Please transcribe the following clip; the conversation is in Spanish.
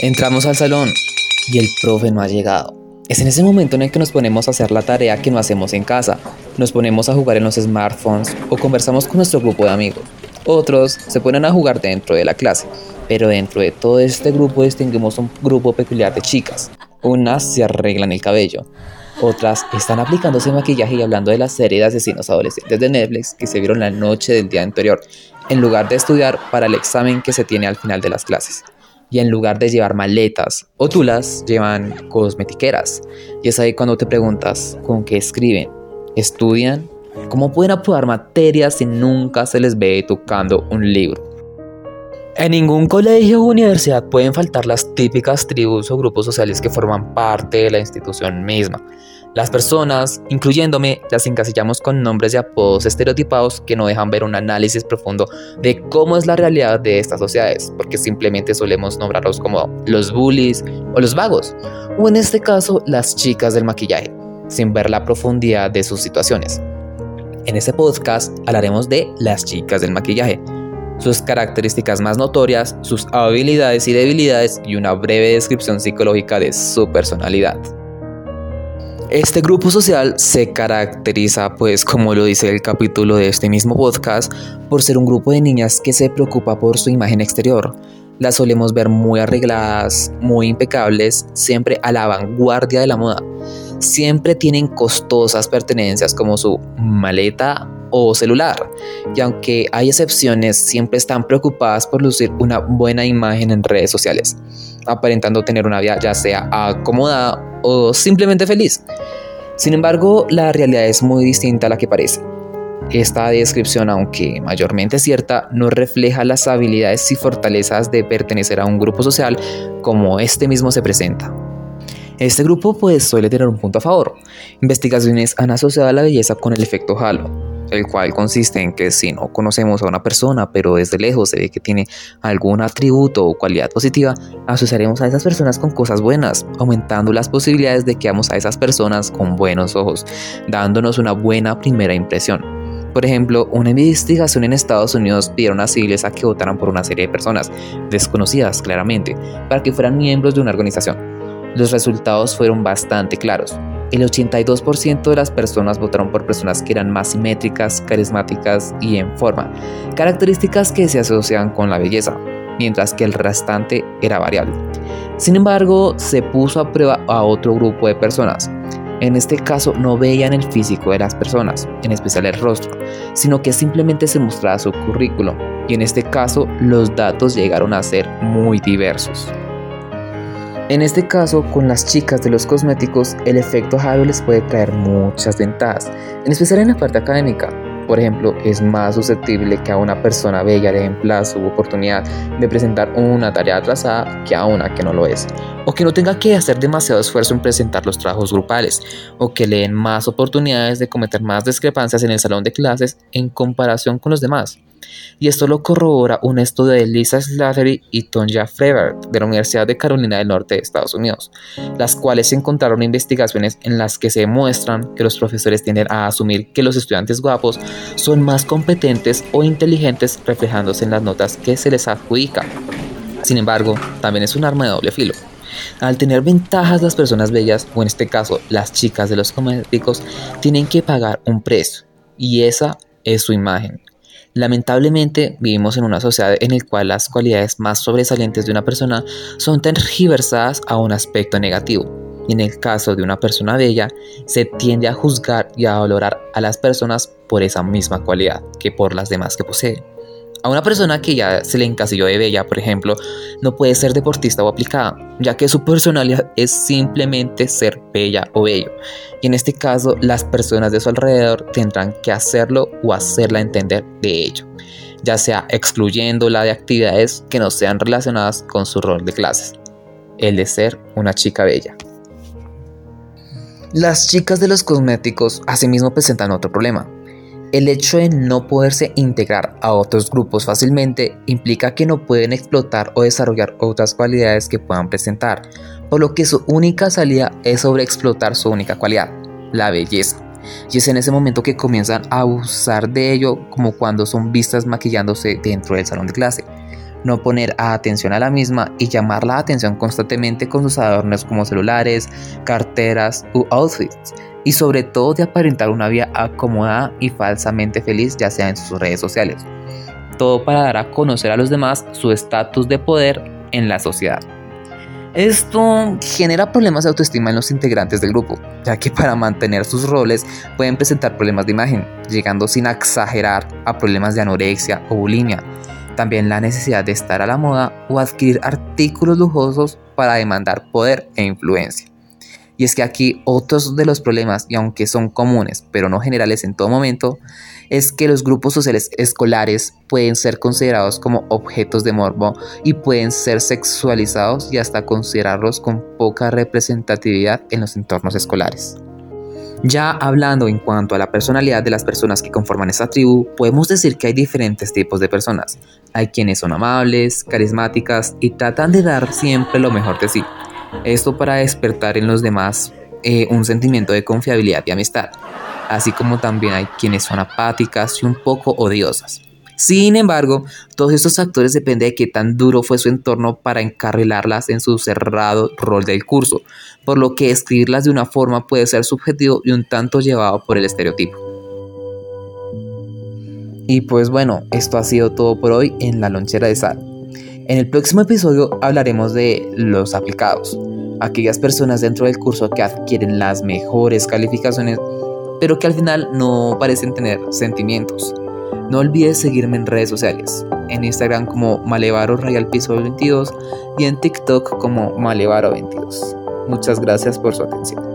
Entramos al salón y el profe no ha llegado. Es en ese momento en el que nos ponemos a hacer la tarea que no hacemos en casa. Nos ponemos a jugar en los smartphones o conversamos con nuestro grupo de amigos. Otros se ponen a jugar dentro de la clase. Pero dentro de todo este grupo distinguimos un grupo peculiar de chicas. Unas se arreglan el cabello, otras están aplicándose maquillaje y hablando de la serie de asesinos adolescentes de Netflix que se vieron la noche del día anterior, en lugar de estudiar para el examen que se tiene al final de las clases. Y en lugar de llevar maletas o tulas, llevan cosmetiqueras. Y es ahí cuando te preguntas, ¿con qué escriben? ¿Estudian? ¿Cómo pueden aprobar materias si nunca se les ve tocando un libro? En ningún colegio o universidad pueden faltar las típicas tribus o grupos sociales que forman parte de la institución misma. Las personas, incluyéndome, las encasillamos con nombres y apodos estereotipados que no dejan ver un análisis profundo de cómo es la realidad de estas sociedades, porque simplemente solemos nombrarlos como los bullies o los vagos, o en este caso las chicas del maquillaje, sin ver la profundidad de sus situaciones. En este podcast hablaremos de las chicas del maquillaje sus características más notorias, sus habilidades y debilidades y una breve descripción psicológica de su personalidad. Este grupo social se caracteriza, pues como lo dice el capítulo de este mismo podcast, por ser un grupo de niñas que se preocupa por su imagen exterior. Las solemos ver muy arregladas, muy impecables, siempre a la vanguardia de la moda. Siempre tienen costosas pertenencias como su maleta o celular. Y aunque hay excepciones, siempre están preocupadas por lucir una buena imagen en redes sociales, aparentando tener una vida ya sea acomodada o simplemente feliz. Sin embargo, la realidad es muy distinta a la que parece. Esta descripción, aunque mayormente cierta, no refleja las habilidades y fortalezas de pertenecer a un grupo social como este mismo se presenta. Este grupo pues suele tener un punto a favor. Investigaciones han asociado la belleza con el efecto halo, el cual consiste en que si no conocemos a una persona, pero desde lejos se ve que tiene algún atributo o cualidad positiva, asociaremos a esas personas con cosas buenas, aumentando las posibilidades de que veamos a esas personas con buenos ojos, dándonos una buena primera impresión. Por ejemplo, una investigación en Estados Unidos pidieron a civiles a que votaran por una serie de personas, desconocidas claramente, para que fueran miembros de una organización. Los resultados fueron bastante claros el 82% de las personas votaron por personas que eran más simétricas, carismáticas y en forma, características que se asocian con la belleza, mientras que el restante era variable. Sin embargo, se puso a prueba a otro grupo de personas. En este caso no veían el físico de las personas, en especial el rostro, sino que simplemente se mostraba su currículo, y en este caso los datos llegaron a ser muy diversos. En este caso, con las chicas de los cosméticos, el efecto halo les puede traer muchas ventajas, en especial en la parte académica. Por ejemplo, es más susceptible que a una persona bella. Le den plazo u oportunidad de presentar una tarea atrasada que a una que no lo es, o que no tenga que hacer demasiado esfuerzo en presentar los trabajos grupales, o que le den más oportunidades de cometer más discrepancias en el salón de clases en comparación con los demás y esto lo corrobora un estudio de Lisa Slattery y Tonya Freber de la Universidad de Carolina del Norte de Estados Unidos, las cuales encontraron investigaciones en las que se demuestran que los profesores tienden a asumir que los estudiantes guapos son más competentes o inteligentes reflejándose en las notas que se les adjudican. Sin embargo, también es un arma de doble filo. Al tener ventajas las personas bellas, o en este caso las chicas de los cosméticos, tienen que pagar un precio, y esa es su imagen. Lamentablemente vivimos en una sociedad en la cual las cualidades más sobresalientes de una persona son tergiversadas a un aspecto negativo. Y en el caso de una persona bella, se tiende a juzgar y a valorar a las personas por esa misma cualidad que por las demás que poseen. A una persona que ya se le encasilló de bella, por ejemplo, no puede ser deportista o aplicada, ya que su personalidad es simplemente ser bella o bello. Y en este caso, las personas de su alrededor tendrán que hacerlo o hacerla entender de ello, ya sea excluyéndola de actividades que no sean relacionadas con su rol de clases, el de ser una chica bella. Las chicas de los cosméticos asimismo presentan otro problema, el hecho de no poderse integrar a otros grupos fácilmente implica que no pueden explotar o desarrollar otras cualidades que puedan presentar, por lo que su única salida es sobreexplotar su única cualidad, la belleza. Y es en ese momento que comienzan a abusar de ello como cuando son vistas maquillándose dentro del salón de clase. No poner atención a la misma y llamar la atención constantemente con sus adornos como celulares, carteras u outfits, y sobre todo de aparentar una vida acomodada y falsamente feliz, ya sea en sus redes sociales. Todo para dar a conocer a los demás su estatus de poder en la sociedad. Esto genera problemas de autoestima en los integrantes del grupo, ya que para mantener sus roles pueden presentar problemas de imagen, llegando sin exagerar a problemas de anorexia o bulimia. También la necesidad de estar a la moda o adquirir artículos lujosos para demandar poder e influencia. Y es que aquí otros de los problemas, y aunque son comunes, pero no generales en todo momento, es que los grupos sociales escolares pueden ser considerados como objetos de morbo y pueden ser sexualizados y hasta considerarlos con poca representatividad en los entornos escolares. Ya hablando en cuanto a la personalidad de las personas que conforman esta tribu, podemos decir que hay diferentes tipos de personas. Hay quienes son amables, carismáticas y tratan de dar siempre lo mejor de sí esto para despertar en los demás eh, un sentimiento de confiabilidad y amistad, así como también hay quienes son apáticas y un poco odiosas. Sin embargo, todos estos factores dependen de qué tan duro fue su entorno para encarrilarlas en su cerrado rol del curso, por lo que escribirlas de una forma puede ser subjetivo y un tanto llevado por el estereotipo. Y pues bueno, esto ha sido todo por hoy en la lonchera de sal. En el próximo episodio hablaremos de los aplicados, aquellas personas dentro del curso que adquieren las mejores calificaciones, pero que al final no parecen tener sentimientos. No olvides seguirme en redes sociales, en Instagram como Malevaro Real Piso 22 y en TikTok como Malevaro 22. Muchas gracias por su atención.